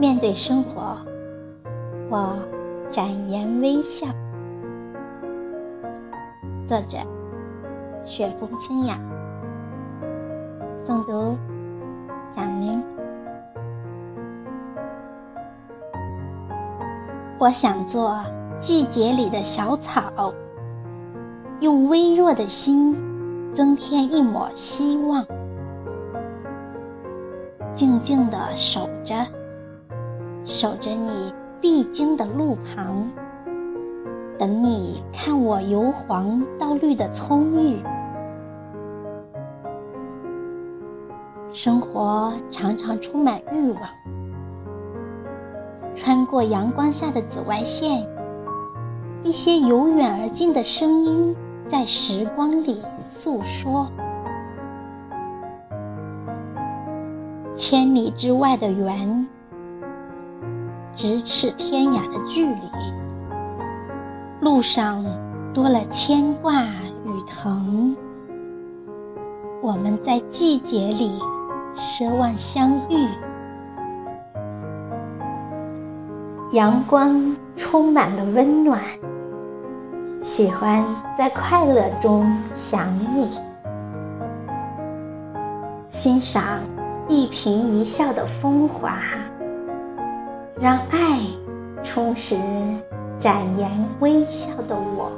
面对生活，我展颜微笑。作者：雪风清雅。诵读：响铃。我想做季节里的小草，用微弱的心增添一抹希望，静静地守着。守着你必经的路旁，等你看我由黄到绿的葱郁。生活常常充满欲望，穿过阳光下的紫外线，一些由远而近的声音在时光里诉说。千里之外的缘。咫尺天涯的距离，路上多了牵挂与疼。我们在季节里奢望相遇。阳光充满了温暖，喜欢在快乐中想你，欣赏一颦一笑的风华。让爱充实展颜微笑的我。